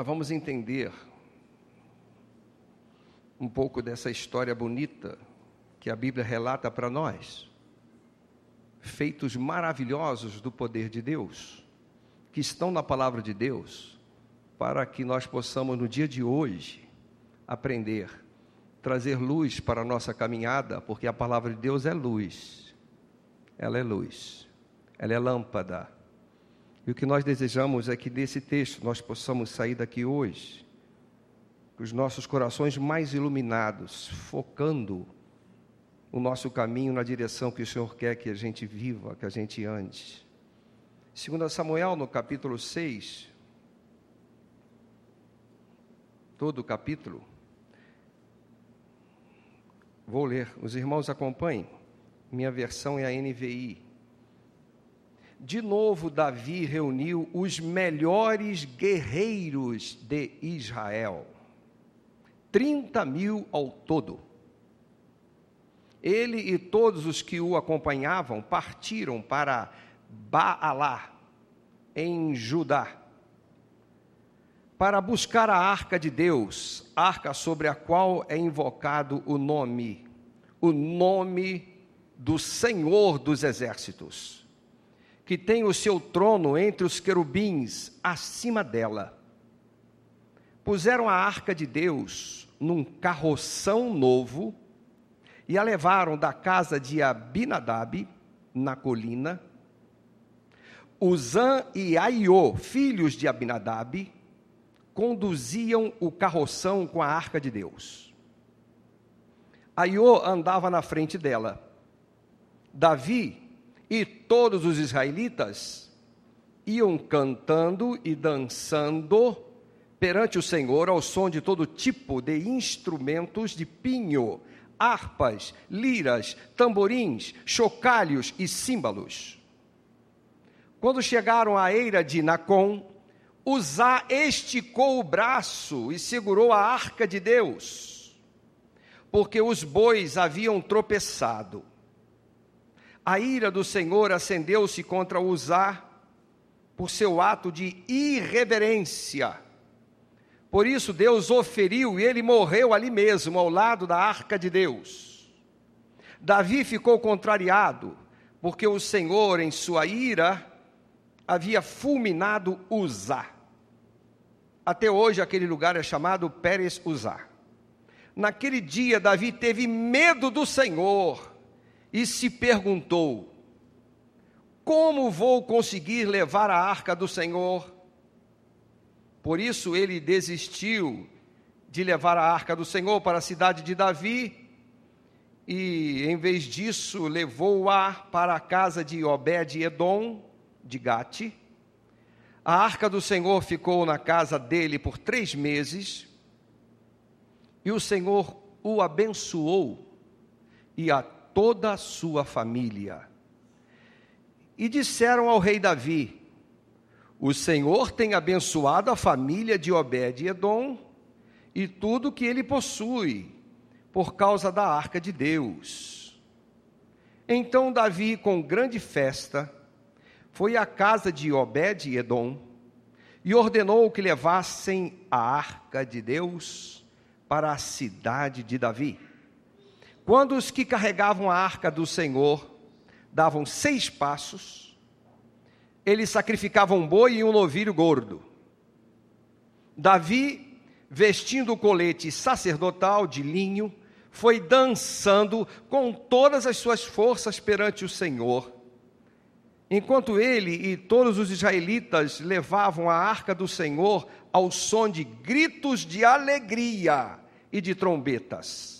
Nós vamos entender um pouco dessa história bonita que a Bíblia relata para nós. Feitos maravilhosos do poder de Deus, que estão na palavra de Deus, para que nós possamos no dia de hoje aprender, trazer luz para a nossa caminhada, porque a palavra de Deus é luz. Ela é luz. Ela é lâmpada e o que nós desejamos é que desse texto nós possamos sair daqui hoje, com os nossos corações mais iluminados, focando o nosso caminho na direção que o Senhor quer que a gente viva, que a gente ande. Segundo Samuel, no capítulo 6, todo o capítulo, vou ler, os irmãos acompanhem, minha versão é a NVI. De novo, Davi reuniu os melhores guerreiros de Israel, 30 mil ao todo. Ele e todos os que o acompanhavam partiram para Baalá, em Judá, para buscar a arca de Deus, arca sobre a qual é invocado o nome, o nome do Senhor dos Exércitos que tem o seu trono entre os querubins, acima dela. Puseram a arca de Deus num carroção novo e a levaram da casa de Abinadab, na colina. Uzã e Aiô, filhos de Abinadab, conduziam o carroção com a arca de Deus. Aiô andava na frente dela. Davi e todos os israelitas iam cantando e dançando perante o Senhor ao som de todo tipo de instrumentos de pinho, harpas, liras, tamborins, chocalhos e símbolos. Quando chegaram à eira de Nacon, Uzá esticou o braço e segurou a arca de Deus, porque os bois haviam tropeçado. A ira do Senhor acendeu-se contra Uzá por seu ato de irreverência. Por isso Deus o feriu e ele morreu ali mesmo, ao lado da arca de Deus. Davi ficou contrariado, porque o Senhor, em sua ira, havia fulminado Uzá. Até hoje aquele lugar é chamado Pérez Uzá. Naquele dia Davi teve medo do Senhor e se perguntou: Como vou conseguir levar a arca do Senhor? Por isso ele desistiu de levar a arca do Senhor para a cidade de Davi e, em vez disso, levou-a para a casa de Obed-Edom, de Gate. A arca do Senhor ficou na casa dele por três meses e o Senhor o abençoou e a toda a sua família. E disseram ao rei Davi: O Senhor tem abençoado a família de Obed-Edom e tudo que ele possui, por causa da arca de Deus. Então Davi, com grande festa, foi à casa de Obed-Edom e ordenou que levassem a arca de Deus para a cidade de Davi. Quando os que carregavam a arca do Senhor davam seis passos, eles sacrificavam um boi e um novilho gordo. Davi, vestindo o colete sacerdotal de linho, foi dançando com todas as suas forças perante o Senhor. Enquanto ele e todos os israelitas levavam a arca do Senhor ao som de gritos de alegria e de trombetas.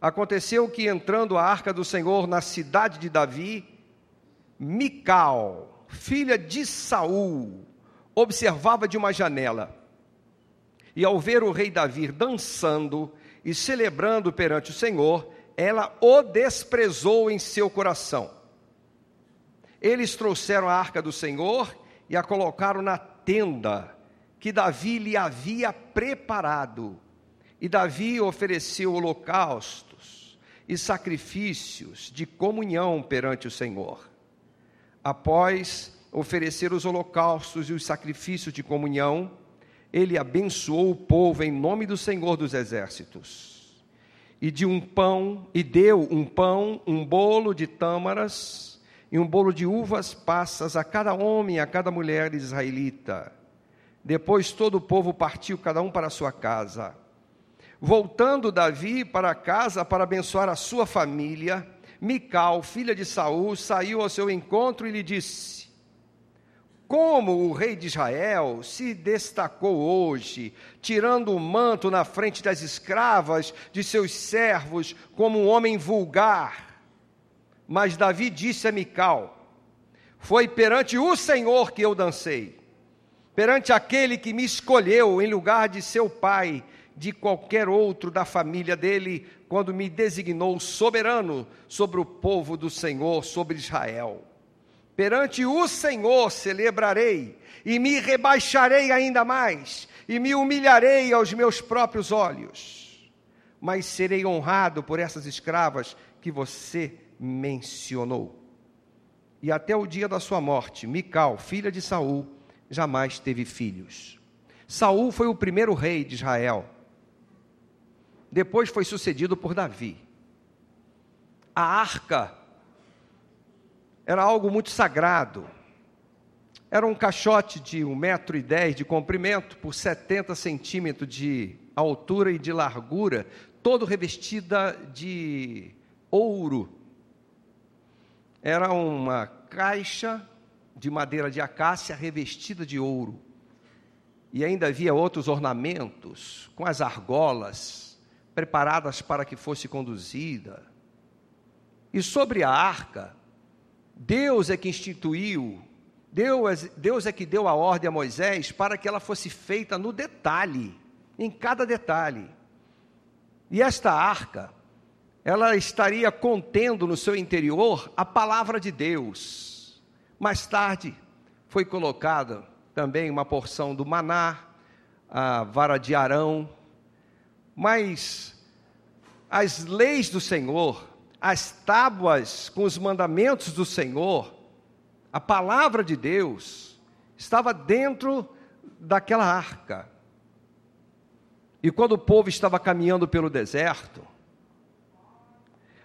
Aconteceu que entrando a arca do Senhor na cidade de Davi, Mical, filha de Saul, observava de uma janela. E ao ver o rei Davi dançando e celebrando perante o Senhor, ela o desprezou em seu coração. Eles trouxeram a arca do Senhor e a colocaram na tenda que Davi lhe havia preparado. E Davi ofereceu holocausto e sacrifícios de comunhão perante o Senhor. Após oferecer os holocaustos e os sacrifícios de comunhão, ele abençoou o povo em nome do Senhor dos Exércitos. E de um pão, e deu um pão, um bolo de tâmaras e um bolo de uvas passas a cada homem e a cada mulher israelita. Depois todo o povo partiu, cada um para a sua casa. Voltando Davi para casa para abençoar a sua família, Mical, filha de Saul, saiu ao seu encontro e lhe disse: Como o rei de Israel se destacou hoje, tirando o manto na frente das escravas de seus servos, como um homem vulgar. Mas Davi disse a Mical: Foi perante o Senhor que eu dancei, perante aquele que me escolheu em lugar de seu pai de qualquer outro da família dele, quando me designou soberano sobre o povo do Senhor, sobre Israel. Perante o Senhor celebrarei, e me rebaixarei ainda mais, e me humilharei aos meus próprios olhos. Mas serei honrado por essas escravas que você mencionou. E até o dia da sua morte, Mical, filha de Saul, jamais teve filhos. Saul foi o primeiro rei de Israel depois foi sucedido por Davi. A arca era algo muito sagrado. Era um caixote de um metro e dez de comprimento por 70 centímetros de altura e de largura, todo revestida de ouro. Era uma caixa de madeira de acácia revestida de ouro. E ainda havia outros ornamentos com as argolas, preparadas para que fosse conduzida. E sobre a arca, Deus é que instituiu, Deus, Deus é que deu a ordem a Moisés para que ela fosse feita no detalhe, em cada detalhe. E esta arca, ela estaria contendo no seu interior a palavra de Deus. Mais tarde foi colocada também uma porção do maná, a vara de Arão, mas as leis do Senhor, as tábuas com os mandamentos do Senhor, a palavra de Deus, estava dentro daquela arca. E quando o povo estava caminhando pelo deserto,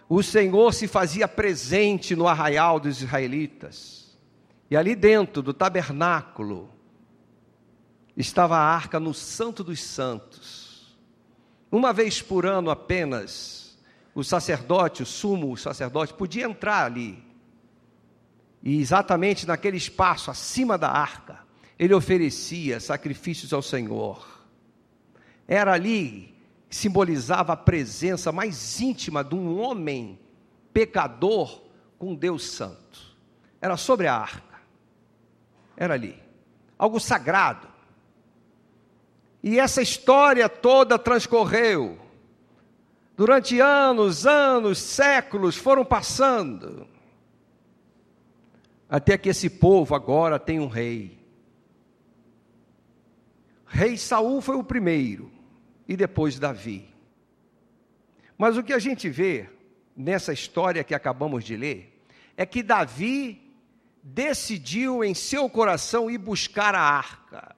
o Senhor se fazia presente no arraial dos israelitas. E ali dentro do tabernáculo estava a arca no Santo dos Santos uma vez por ano apenas, o sacerdote, o sumo sacerdote, podia entrar ali. E exatamente naquele espaço, acima da arca, ele oferecia sacrifícios ao Senhor. Era ali que simbolizava a presença mais íntima de um homem pecador com Deus Santo. Era sobre a arca. Era ali. Algo sagrado. E essa história toda transcorreu. Durante anos, anos, séculos foram passando. Até que esse povo agora tem um rei. Rei Saul foi o primeiro e depois Davi. Mas o que a gente vê nessa história que acabamos de ler é que Davi decidiu em seu coração ir buscar a arca.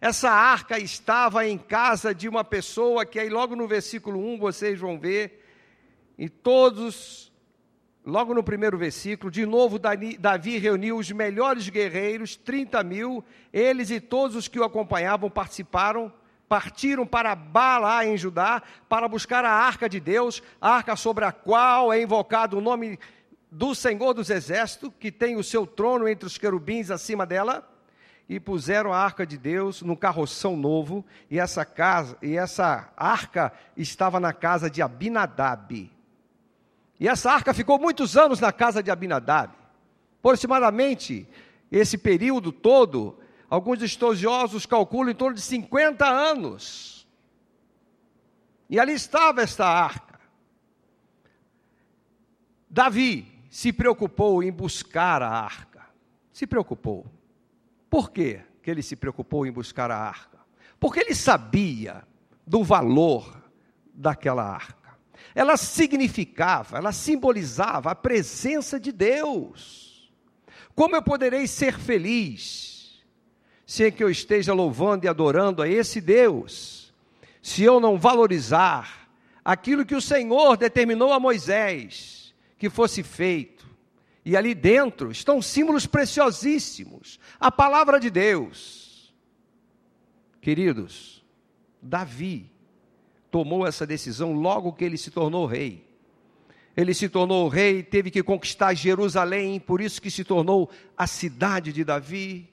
Essa arca estava em casa de uma pessoa que aí logo no versículo 1 vocês vão ver, e todos, logo no primeiro versículo, de novo Davi reuniu os melhores guerreiros, 30 mil, eles e todos os que o acompanhavam participaram, partiram para Bala em Judá, para buscar a arca de Deus, a arca sobre a qual é invocado o nome do Senhor dos Exércitos, que tem o seu trono entre os querubins acima dela e puseram a arca de Deus num carroção novo, e essa casa, e essa arca estava na casa de Abinadab. E essa arca ficou muitos anos na casa de Abinadab. Aproximadamente esse período todo, alguns estudiosos calculam em torno de 50 anos. E ali estava esta arca. Davi se preocupou em buscar a arca. Se preocupou. Por quê que ele se preocupou em buscar a arca? Porque ele sabia do valor daquela arca. Ela significava, ela simbolizava a presença de Deus. Como eu poderei ser feliz sem que eu esteja louvando e adorando a esse Deus, se eu não valorizar aquilo que o Senhor determinou a Moisés que fosse feito, e ali dentro estão símbolos preciosíssimos, a palavra de Deus. Queridos, Davi tomou essa decisão logo que ele se tornou rei. Ele se tornou rei, teve que conquistar Jerusalém, por isso que se tornou a cidade de Davi.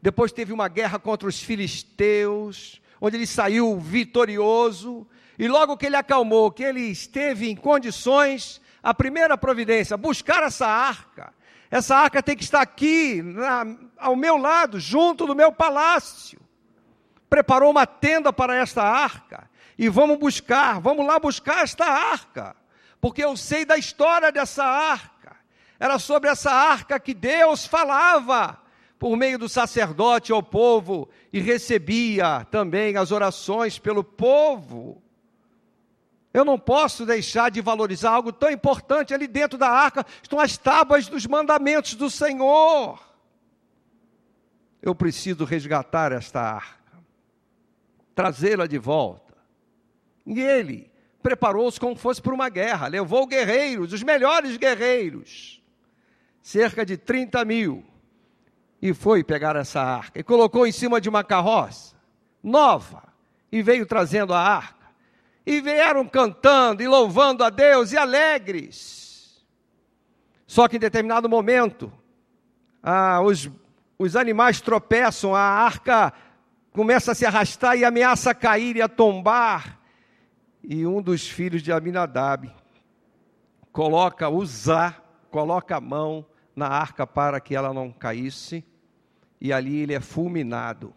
Depois teve uma guerra contra os filisteus, onde ele saiu vitorioso. E logo que ele acalmou, que ele esteve em condições, a primeira providência, buscar essa arca. Essa arca tem que estar aqui, na, ao meu lado, junto do meu palácio. Preparou uma tenda para esta arca. E vamos buscar, vamos lá buscar esta arca. Porque eu sei da história dessa arca. Era sobre essa arca que Deus falava por meio do sacerdote ao povo e recebia também as orações pelo povo. Eu não posso deixar de valorizar algo tão importante. Ali dentro da arca estão as tábuas dos mandamentos do Senhor. Eu preciso resgatar esta arca, trazê-la de volta. E ele preparou-se como fosse para uma guerra, levou guerreiros, os melhores guerreiros, cerca de 30 mil, e foi pegar essa arca, e colocou em cima de uma carroça nova, e veio trazendo a arca e vieram cantando e louvando a Deus e alegres. Só que em determinado momento, ah, os, os animais tropeçam, a arca começa a se arrastar e ameaça a cair e a tombar. E um dos filhos de Aminadab coloca, Uzá, coloca a mão na arca para que ela não caísse, e ali ele é fulminado.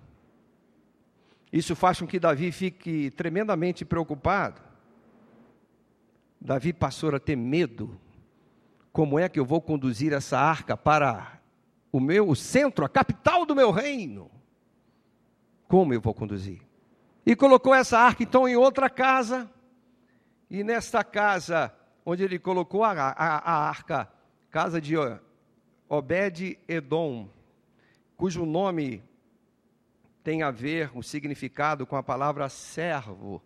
Isso faz com que Davi fique tremendamente preocupado. Davi passou a ter medo. Como é que eu vou conduzir essa arca para o meu centro, a capital do meu reino? Como eu vou conduzir? E colocou essa arca então em outra casa. E nesta casa, onde ele colocou a, a, a arca, casa de Obed-Edom, cujo nome tem a ver, o significado com a palavra servo.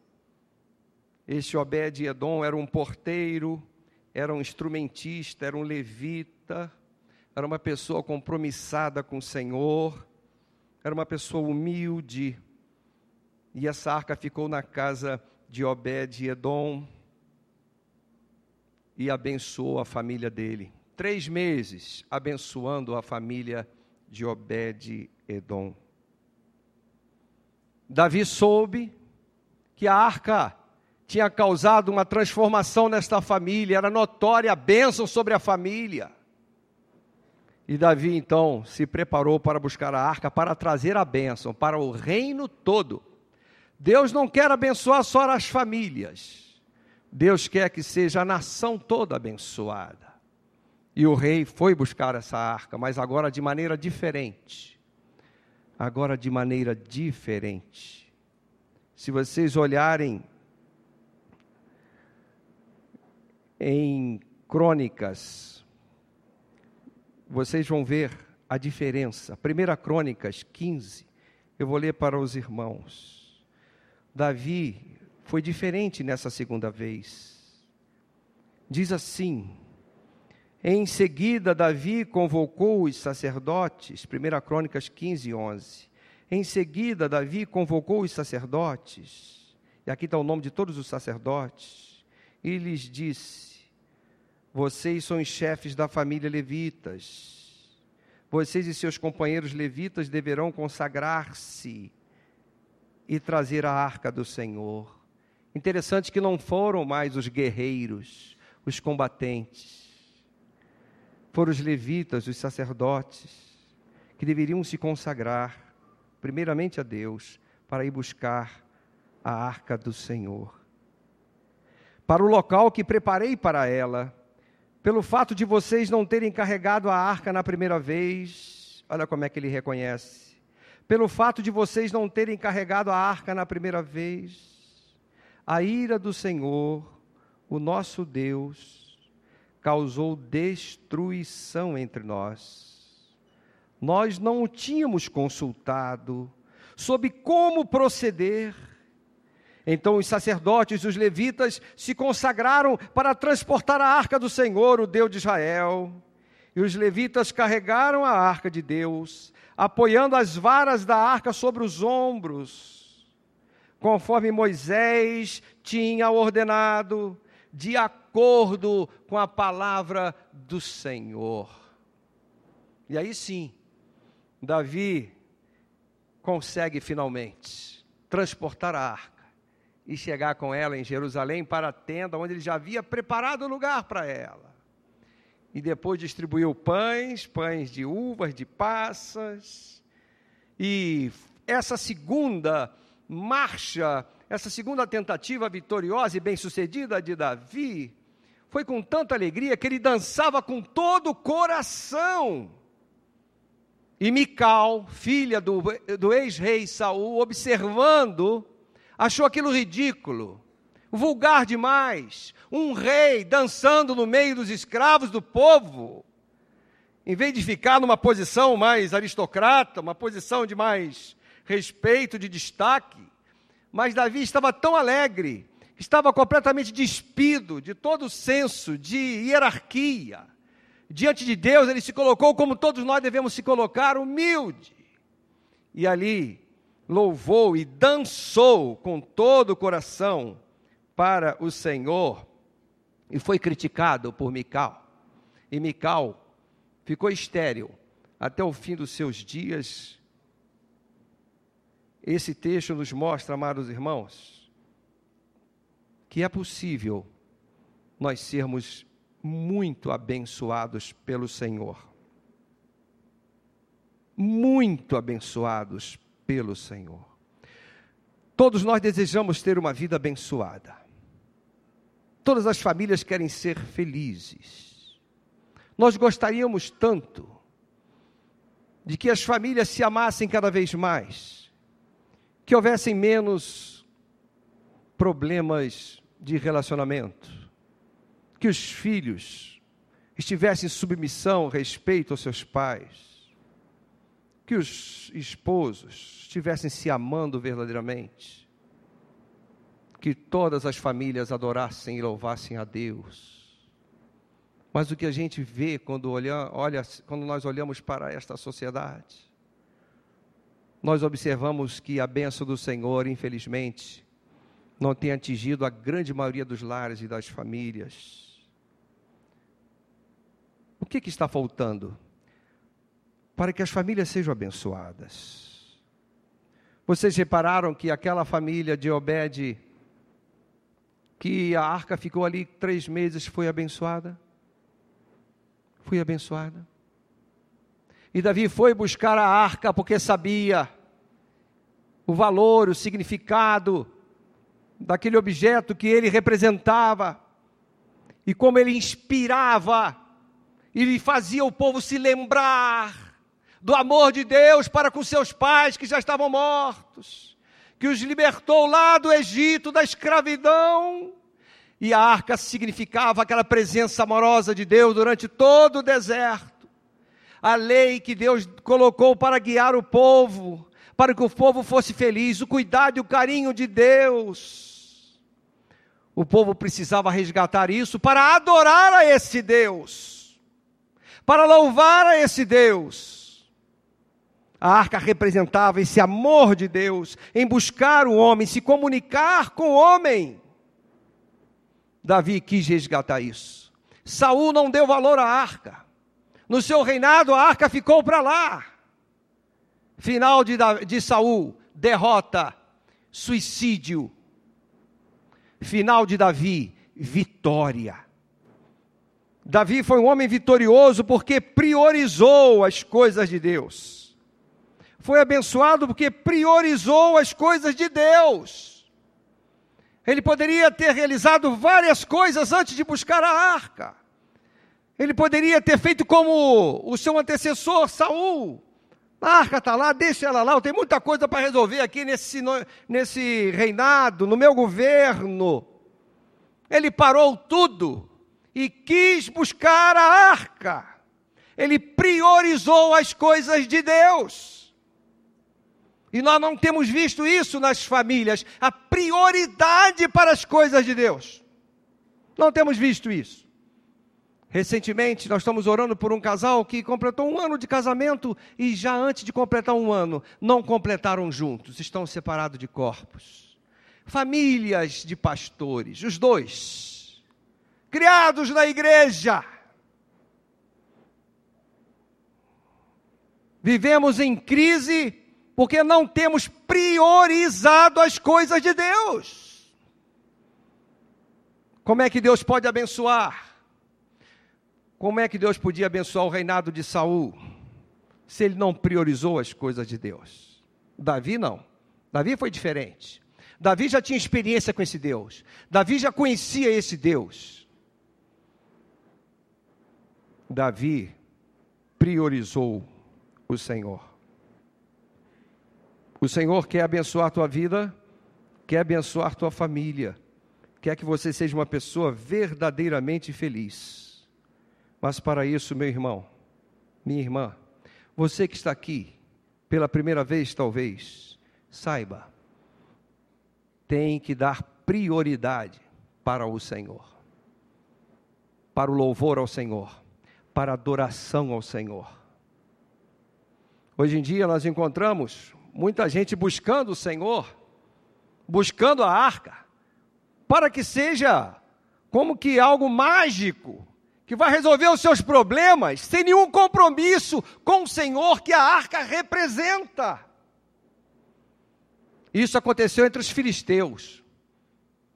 Este Obed-Edom era um porteiro, era um instrumentista, era um levita, era uma pessoa compromissada com o Senhor, era uma pessoa humilde. E essa arca ficou na casa de Obed-Edom e abençoou a família dele. Três meses abençoando a família de Obed-Edom. Davi soube que a arca tinha causado uma transformação nesta família, era notória a bênção sobre a família. E Davi então se preparou para buscar a arca, para trazer a bênção para o reino todo. Deus não quer abençoar só as famílias, Deus quer que seja a nação toda abençoada. E o rei foi buscar essa arca, mas agora de maneira diferente agora de maneira diferente. Se vocês olharem em Crônicas, vocês vão ver a diferença. Primeira Crônicas 15, eu vou ler para os irmãos. Davi foi diferente nessa segunda vez. Diz assim: em seguida, Davi convocou os sacerdotes, 1 Crônicas 15, 11. Em seguida, Davi convocou os sacerdotes, e aqui está o nome de todos os sacerdotes, e lhes disse: Vocês são os chefes da família levitas. Vocês e seus companheiros levitas deverão consagrar-se e trazer a arca do Senhor. Interessante que não foram mais os guerreiros, os combatentes foram os levitas, os sacerdotes, que deveriam se consagrar, primeiramente a Deus, para ir buscar a arca do Senhor. Para o local que preparei para ela, pelo fato de vocês não terem carregado a arca na primeira vez, olha como é que ele reconhece. Pelo fato de vocês não terem carregado a arca na primeira vez, a ira do Senhor, o nosso Deus, causou destruição entre nós. nós não o tínhamos consultado sobre como proceder. Então os sacerdotes os levitas se consagraram para transportar a arca do Senhor, o Deus de Israel. E os levitas carregaram a arca de Deus, apoiando as varas da arca sobre os ombros, conforme Moisés tinha ordenado, de acordo com a palavra do Senhor. E aí sim, Davi consegue finalmente transportar a arca e chegar com ela em Jerusalém para a tenda onde ele já havia preparado o lugar para ela. E depois distribuiu pães, pães de uvas, de passas. E essa segunda marcha, essa segunda tentativa vitoriosa e bem-sucedida de Davi, foi com tanta alegria que ele dançava com todo o coração. E Mical, filha do, do ex-rei Saul, observando, achou aquilo ridículo, vulgar demais. Um rei dançando no meio dos escravos do povo, em vez de ficar numa posição mais aristocrata, uma posição de mais respeito, de destaque. Mas Davi estava tão alegre, estava completamente despido de todo senso de hierarquia diante de Deus, ele se colocou como todos nós devemos se colocar, humilde. E ali louvou e dançou com todo o coração para o Senhor. E foi criticado por Mical. E Mical ficou estéril até o fim dos seus dias. Esse texto nos mostra, amados irmãos, que é possível nós sermos muito abençoados pelo Senhor. Muito abençoados pelo Senhor. Todos nós desejamos ter uma vida abençoada. Todas as famílias querem ser felizes. Nós gostaríamos tanto de que as famílias se amassem cada vez mais, que houvessem menos problemas de relacionamento, que os filhos estivessem em submissão, respeito aos seus pais, que os esposos estivessem se amando verdadeiramente, que todas as famílias adorassem e louvassem a Deus. Mas o que a gente vê quando, olha, olha, quando nós olhamos para esta sociedade, nós observamos que a bênção do Senhor, infelizmente, não tem atingido a grande maioria dos lares e das famílias. O que, que está faltando? Para que as famílias sejam abençoadas. Vocês repararam que aquela família de Obed, que a arca ficou ali três meses, foi abençoada? Foi abençoada. E Davi foi buscar a arca porque sabia o valor, o significado daquele objeto que ele representava e como ele inspirava e fazia o povo se lembrar do amor de Deus para com seus pais que já estavam mortos, que os libertou lá do Egito, da escravidão. E a arca significava aquela presença amorosa de Deus durante todo o deserto. A lei que Deus colocou para guiar o povo, para que o povo fosse feliz, o cuidado e o carinho de Deus. O povo precisava resgatar isso para adorar a esse Deus para louvar a esse Deus. A arca representava esse amor de Deus em buscar o homem, se comunicar com o homem. Davi quis resgatar isso. Saul não deu valor à arca. No seu reinado, a arca ficou para lá. Final de, de Saul, derrota, suicídio. Final de Davi, vitória. Davi foi um homem vitorioso porque priorizou as coisas de Deus. Foi abençoado porque priorizou as coisas de Deus. Ele poderia ter realizado várias coisas antes de buscar a arca. Ele poderia ter feito como o seu antecessor Saul. A arca está lá, deixa ela lá. Eu tenho muita coisa para resolver aqui nesse, nesse reinado, no meu governo. Ele parou tudo e quis buscar a arca. ele priorizou as coisas de Deus. E nós não temos visto isso nas famílias, a prioridade para as coisas de Deus. Não temos visto isso. Recentemente, nós estamos orando por um casal que completou um ano de casamento e já antes de completar um ano, não completaram juntos, estão separados de corpos. Famílias de pastores, os dois, criados na igreja, Vivemos em crise porque não temos priorizado as coisas de Deus. Como é que Deus pode abençoar? Como é que Deus podia abençoar o reinado de Saul se ele não priorizou as coisas de Deus? Davi não. Davi foi diferente. Davi já tinha experiência com esse Deus. Davi já conhecia esse Deus. Davi priorizou o Senhor. O Senhor quer abençoar a tua vida, quer abençoar a tua família, quer que você seja uma pessoa verdadeiramente feliz. Mas para isso, meu irmão, minha irmã, você que está aqui pela primeira vez, talvez, saiba, tem que dar prioridade para o Senhor, para o louvor ao Senhor, para a adoração ao Senhor. Hoje em dia nós encontramos muita gente buscando o Senhor, buscando a arca, para que seja como que algo mágico, que vai resolver os seus problemas, sem nenhum compromisso com o Senhor que a arca representa. Isso aconteceu entre os filisteus.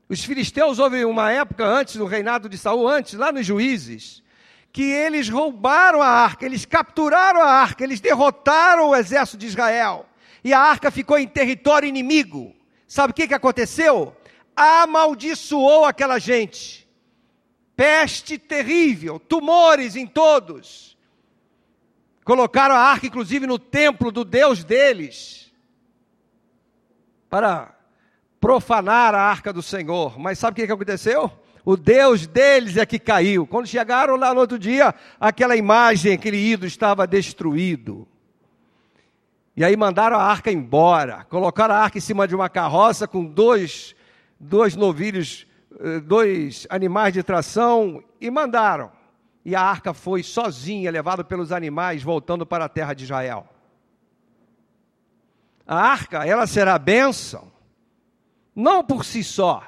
Os filisteus houve uma época antes do reinado de Saul, antes, lá nos juízes, que eles roubaram a arca, eles capturaram a arca, eles derrotaram o exército de Israel. E a arca ficou em território inimigo. Sabe o que, que aconteceu? Amaldiçoou aquela gente. Peste terrível, tumores em todos. Colocaram a arca, inclusive, no templo do Deus deles, para profanar a arca do Senhor. Mas sabe o que, aconteceu? o Deus deles é que caiu. Quando chegaram lá no outro dia, aquela imagem, aquele ídolo estava destruído. E aí mandaram a arca embora, colocaram a arca em cima de uma carroça com dois, dois novilhos, dois animais de tração e mandaram. E a arca foi sozinha, levada pelos animais, voltando para a terra de Israel. A arca, ela será bênção, não por si só,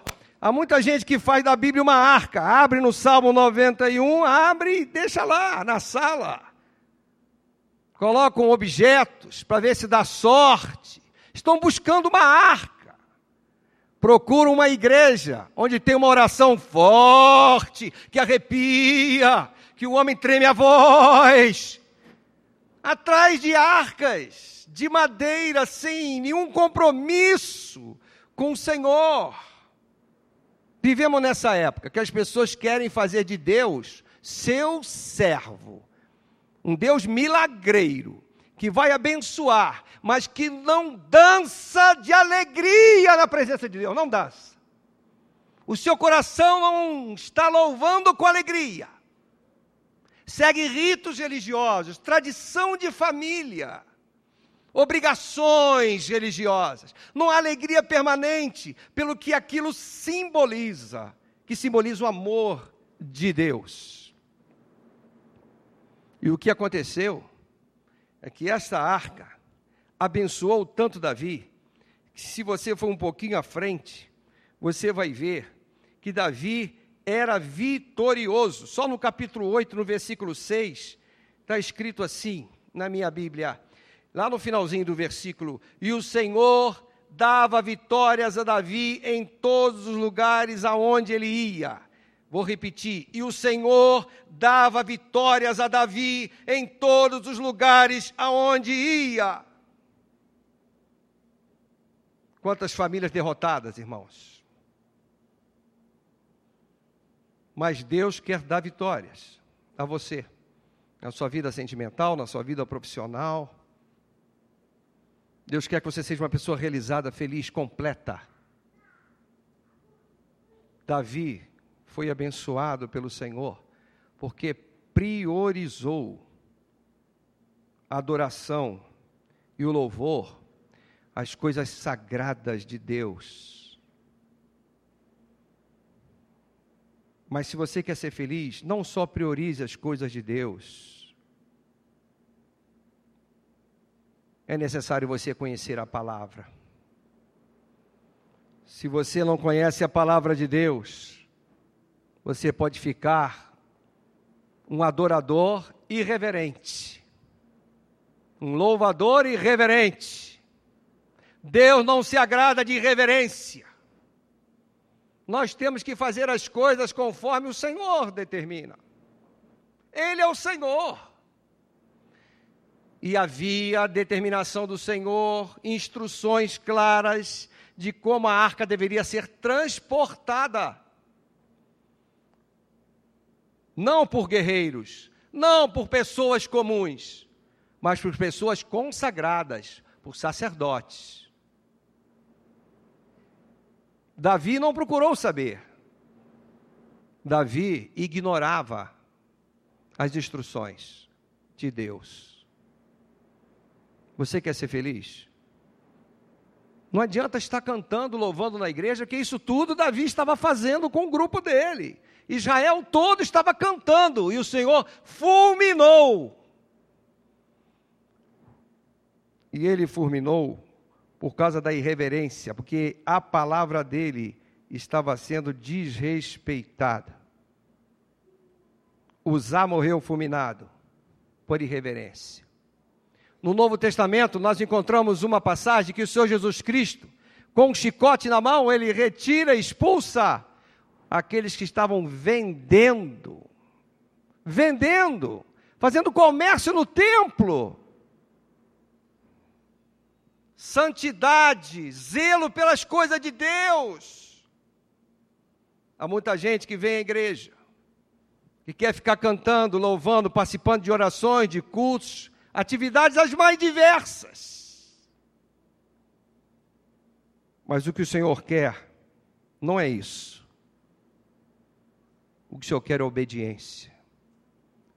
Há muita gente que faz da Bíblia uma arca, abre no Salmo 91, abre e deixa lá na sala. Colocam objetos para ver se dá sorte. Estão buscando uma arca. Procuram uma igreja onde tem uma oração forte, que arrepia, que o homem treme a voz. Atrás de arcas de madeira sem nenhum compromisso com o Senhor. Vivemos nessa época que as pessoas querem fazer de Deus seu servo, um Deus milagreiro, que vai abençoar, mas que não dança de alegria na presença de Deus, não dança. O seu coração não está louvando com alegria. Segue ritos religiosos, tradição de família obrigações religiosas, não há alegria permanente pelo que aquilo simboliza, que simboliza o amor de Deus. E o que aconteceu é que esta arca abençoou tanto Davi, que se você for um pouquinho à frente, você vai ver que Davi era vitorioso. Só no capítulo 8, no versículo 6, está escrito assim na minha Bíblia: lá no finalzinho do versículo, e o Senhor dava vitórias a Davi em todos os lugares aonde ele ia. Vou repetir, e o Senhor dava vitórias a Davi em todos os lugares aonde ia. Quantas famílias derrotadas, irmãos? Mas Deus quer dar vitórias a você, na sua vida sentimental, na sua vida profissional, Deus quer que você seja uma pessoa realizada, feliz, completa. Davi foi abençoado pelo Senhor porque priorizou a adoração e o louvor às coisas sagradas de Deus. Mas se você quer ser feliz, não só priorize as coisas de Deus. É necessário você conhecer a palavra. Se você não conhece a palavra de Deus, você pode ficar um adorador irreverente, um louvador irreverente. Deus não se agrada de irreverência. Nós temos que fazer as coisas conforme o Senhor determina. Ele é o Senhor. E havia determinação do Senhor, instruções claras de como a arca deveria ser transportada. Não por guerreiros, não por pessoas comuns, mas por pessoas consagradas, por sacerdotes. Davi não procurou saber. Davi ignorava as instruções de Deus. Você quer ser feliz? Não adianta estar cantando, louvando na igreja, que isso tudo Davi estava fazendo com o grupo dele. Israel todo estava cantando e o Senhor fulminou. E ele fulminou por causa da irreverência, porque a palavra dele estava sendo desrespeitada. Uzá morreu fulminado por irreverência. No Novo Testamento, nós encontramos uma passagem que o Senhor Jesus Cristo, com um chicote na mão, ele retira expulsa aqueles que estavam vendendo, vendendo, fazendo comércio no templo. Santidade, zelo pelas coisas de Deus. Há muita gente que vem à igreja, que quer ficar cantando, louvando, participando de orações, de cultos, atividades as mais diversas. Mas o que o Senhor quer não é isso. O que o Senhor quer é obediência.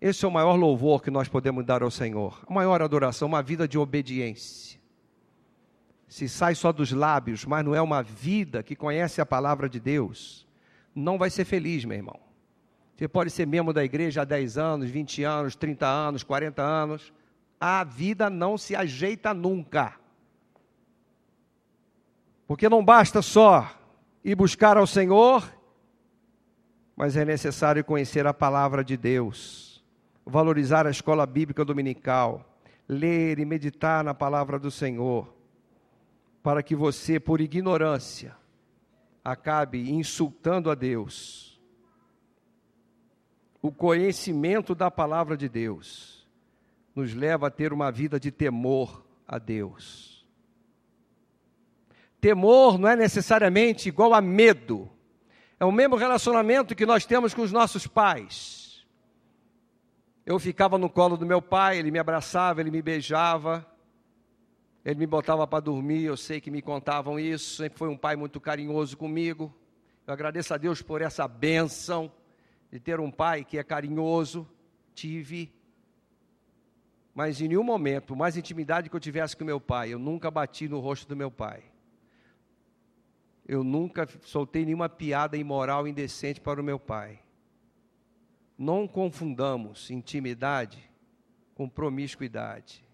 Esse é o maior louvor que nós podemos dar ao Senhor. A maior adoração, uma vida de obediência. Se sai só dos lábios, mas não é uma vida que conhece a palavra de Deus, não vai ser feliz, meu irmão. Você pode ser membro da igreja há 10 anos, 20 anos, 30 anos, 40 anos, a vida não se ajeita nunca. Porque não basta só ir buscar ao Senhor, mas é necessário conhecer a palavra de Deus, valorizar a escola bíblica dominical, ler e meditar na palavra do Senhor, para que você, por ignorância, acabe insultando a Deus. O conhecimento da palavra de Deus nos leva a ter uma vida de temor a Deus. Temor não é necessariamente igual a medo. É o mesmo relacionamento que nós temos com os nossos pais. Eu ficava no colo do meu pai, ele me abraçava, ele me beijava, ele me botava para dormir. Eu sei que me contavam isso. Sempre foi um pai muito carinhoso comigo. Eu agradeço a Deus por essa bênção de ter um pai que é carinhoso. Tive mas em nenhum momento, mais intimidade que eu tivesse com meu pai, eu nunca bati no rosto do meu pai. Eu nunca soltei nenhuma piada imoral, indecente para o meu pai. Não confundamos intimidade com promiscuidade.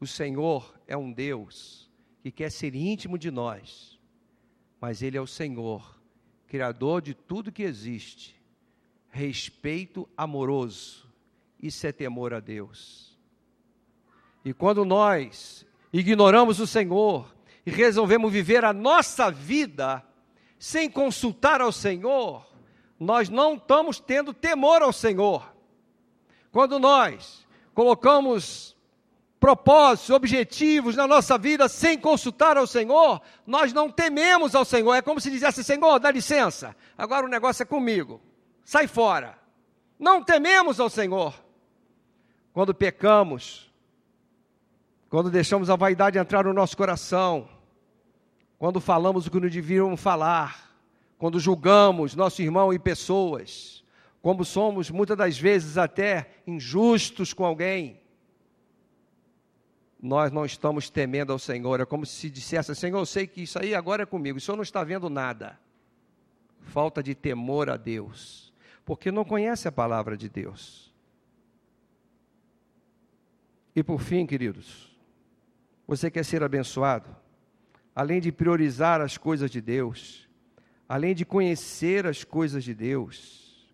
O Senhor é um Deus que quer ser íntimo de nós, mas Ele é o Senhor, Criador de tudo que existe, respeito amoroso isso é temor a Deus. E quando nós ignoramos o Senhor e resolvemos viver a nossa vida sem consultar ao Senhor, nós não estamos tendo temor ao Senhor. Quando nós colocamos propósitos, objetivos na nossa vida sem consultar ao Senhor, nós não tememos ao Senhor. É como se dissesse: Senhor, dá licença, agora o negócio é comigo, sai fora. Não tememos ao Senhor quando pecamos, quando deixamos a vaidade entrar no nosso coração, quando falamos o que não devíamos falar, quando julgamos nosso irmão e pessoas, como somos muitas das vezes até injustos com alguém, nós não estamos temendo ao Senhor. É como se dissesse: Senhor, eu sei que isso aí agora é comigo, o Senhor não está vendo nada. Falta de temor a Deus, porque não conhece a palavra de Deus. E por fim, queridos, você quer ser abençoado? Além de priorizar as coisas de Deus, além de conhecer as coisas de Deus,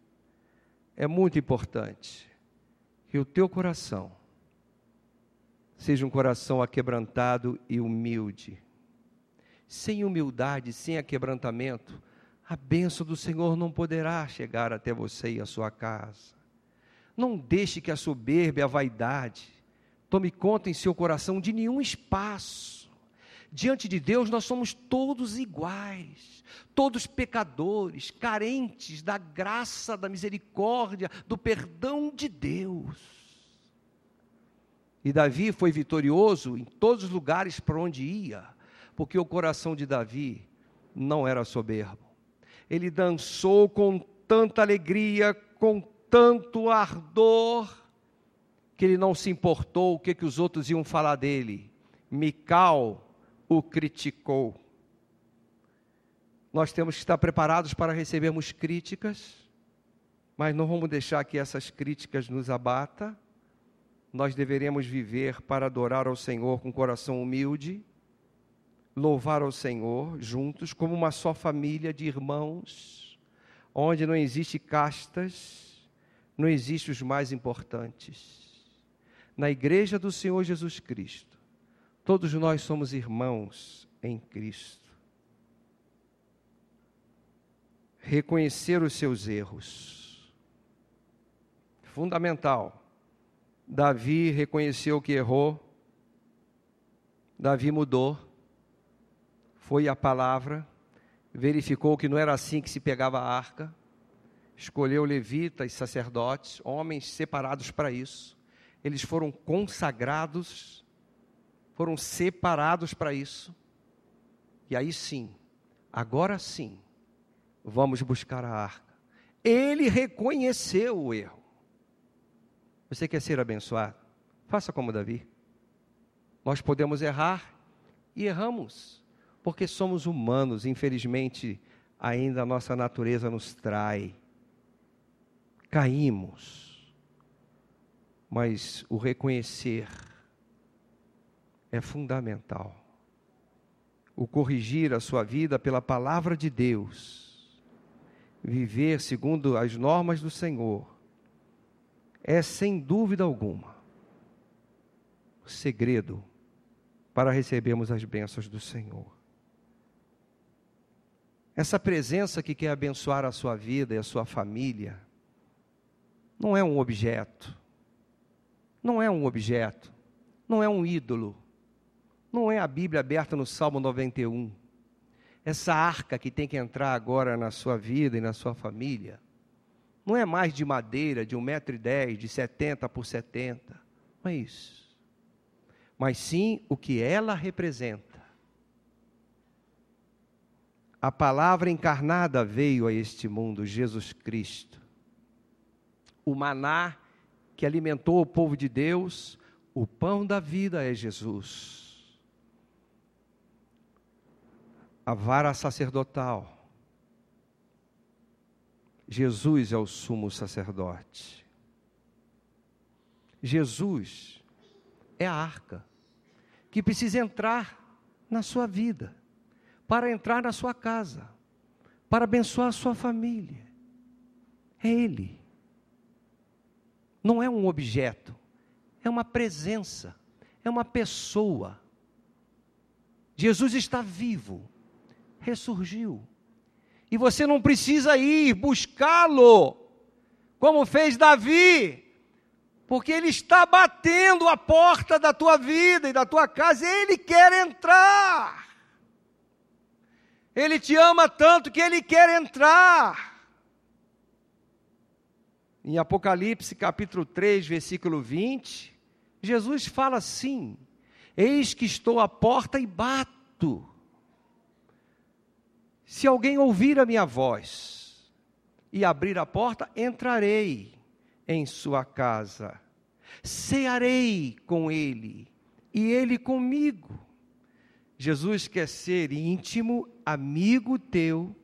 é muito importante que o teu coração seja um coração aquebrantado e humilde. Sem humildade, sem aquebrantamento, a bênção do Senhor não poderá chegar até você e a sua casa. Não deixe que a soberba e a vaidade tome conta em seu coração de nenhum espaço. Diante de Deus, nós somos todos iguais, todos pecadores, carentes da graça, da misericórdia, do perdão de Deus. E Davi foi vitorioso em todos os lugares para onde ia, porque o coração de Davi não era soberbo. Ele dançou com tanta alegria, com tanto ardor, que ele não se importou o que, que os outros iam falar dele. Mical o criticou. Nós temos que estar preparados para recebermos críticas, mas não vamos deixar que essas críticas nos abata nós deveremos viver para adorar ao Senhor com coração humilde, louvar ao Senhor juntos, como uma só família de irmãos, onde não existe castas, não existe os mais importantes. Na igreja do Senhor Jesus Cristo, todos nós somos irmãos em Cristo. Reconhecer os seus erros, fundamental Davi reconheceu que errou, Davi mudou, foi a palavra, verificou que não era assim que se pegava a arca, escolheu levitas, sacerdotes, homens separados para isso. Eles foram consagrados, foram separados para isso. E aí sim, agora sim, vamos buscar a arca. Ele reconheceu o erro. Você quer ser abençoado? Faça como Davi. Nós podemos errar e erramos, porque somos humanos, infelizmente, ainda a nossa natureza nos trai. Caímos. Mas o reconhecer é fundamental. O corrigir a sua vida pela palavra de Deus, viver segundo as normas do Senhor, é, sem dúvida alguma, o segredo para recebermos as bênçãos do Senhor. Essa presença que quer abençoar a sua vida e a sua família, não é um objeto, não é um objeto, não é um ídolo, não é a Bíblia aberta no Salmo 91. Essa arca que tem que entrar agora na sua vida e na sua família, não é mais de madeira de um metro e dez, de 70 por 70. Não é isso. Mas sim o que ela representa. A palavra encarnada veio a este mundo, Jesus Cristo. O maná que alimentou o povo de Deus, o pão da vida é Jesus. A vara sacerdotal Jesus é o sumo sacerdote. Jesus é a arca que precisa entrar na sua vida, para entrar na sua casa, para abençoar a sua família. É Ele. Não é um objeto, é uma presença, é uma pessoa. Jesus está vivo, ressurgiu e você não precisa ir buscá-lo, como fez Davi, porque ele está batendo a porta da tua vida e da tua casa, e ele quer entrar. Ele te ama tanto que ele quer entrar. Em Apocalipse capítulo 3, versículo 20, Jesus fala assim: Eis que estou à porta e bato. Se alguém ouvir a minha voz e abrir a porta, entrarei em sua casa, cearei com ele e ele comigo. Jesus quer ser íntimo, amigo teu,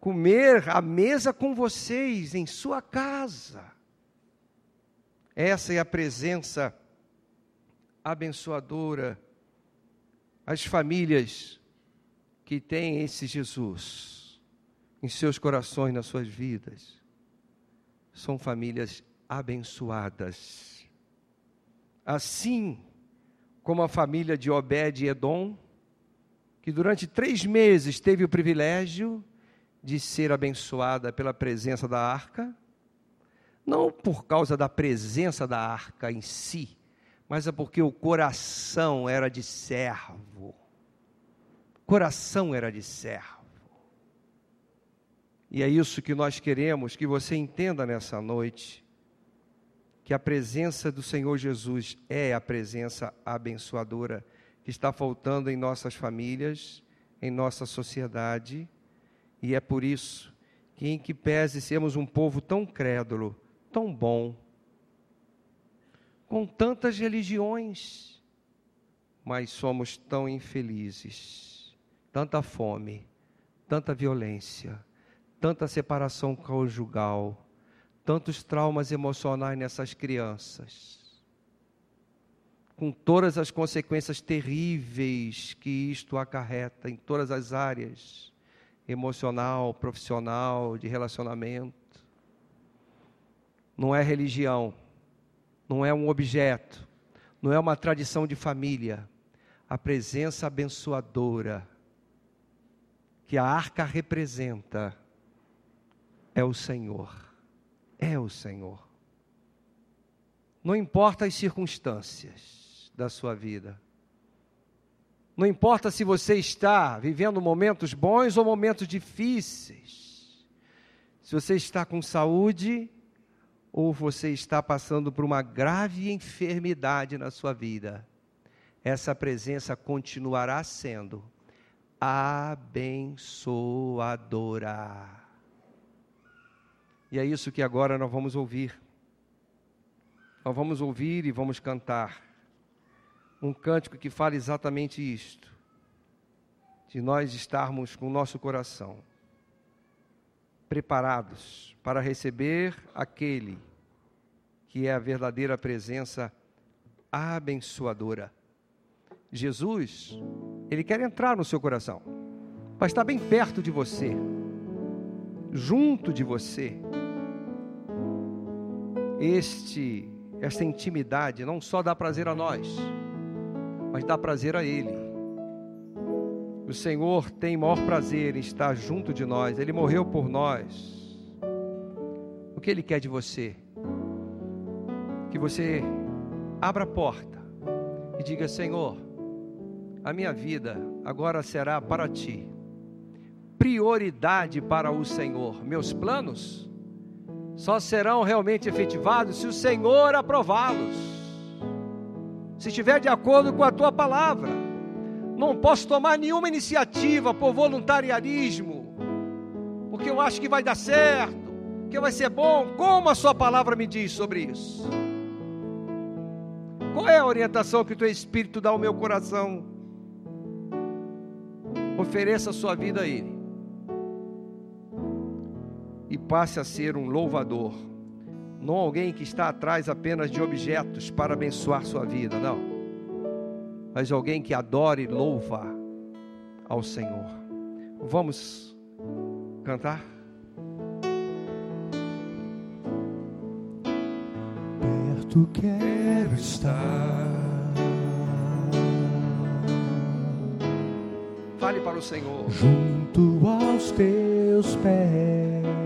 comer à mesa com vocês em sua casa. Essa é a presença abençoadora. As famílias que têm esse Jesus em seus corações, nas suas vidas, são famílias abençoadas. Assim como a família de Obed e Edom, que durante três meses teve o privilégio de ser abençoada pela presença da arca, não por causa da presença da arca em si, mas é porque o coração era de servo. Coração era de servo. E é isso que nós queremos que você entenda nessa noite, que a presença do Senhor Jesus é a presença abençoadora que está faltando em nossas famílias, em nossa sociedade, e é por isso que, em que pese sermos um povo tão crédulo, tão bom, com tantas religiões, mas somos tão infelizes, tanta fome, tanta violência, tanta separação conjugal, tantos traumas emocionais nessas crianças, com todas as consequências terríveis que isto acarreta em todas as áreas emocional, profissional, de relacionamento. Não é religião não é um objeto, não é uma tradição de família. A presença abençoadora que a arca representa é o Senhor. É o Senhor. Não importa as circunstâncias da sua vida. Não importa se você está vivendo momentos bons ou momentos difíceis. Se você está com saúde ou você está passando por uma grave enfermidade na sua vida, essa presença continuará sendo abençoadora. E é isso que agora nós vamos ouvir. Nós vamos ouvir e vamos cantar um cântico que fala exatamente isto, de nós estarmos com o nosso coração preparados para receber aquele que é a verdadeira presença abençoadora. Jesus, ele quer entrar no seu coração, para estar bem perto de você, junto de você. Este, esta intimidade não só dá prazer a nós, mas dá prazer a Ele. O Senhor tem maior prazer em estar junto de nós, Ele morreu por nós. O que Ele quer de você? que você abra a porta e diga: Senhor, a minha vida agora será para ti. Prioridade para o Senhor. Meus planos só serão realmente efetivados se o Senhor aprová-los. Se estiver de acordo com a tua palavra. Não posso tomar nenhuma iniciativa por voluntariarismo, porque eu acho que vai dar certo, que vai ser bom. Como a sua palavra me diz sobre isso? Qual é a orientação que o teu Espírito dá ao meu coração? Ofereça a sua vida a Ele. E passe a ser um louvador. Não alguém que está atrás apenas de objetos para abençoar sua vida, não. Mas alguém que adore e louva ao Senhor. Vamos cantar? perto quero estar. Fale para o Senhor. Junto aos teus pés.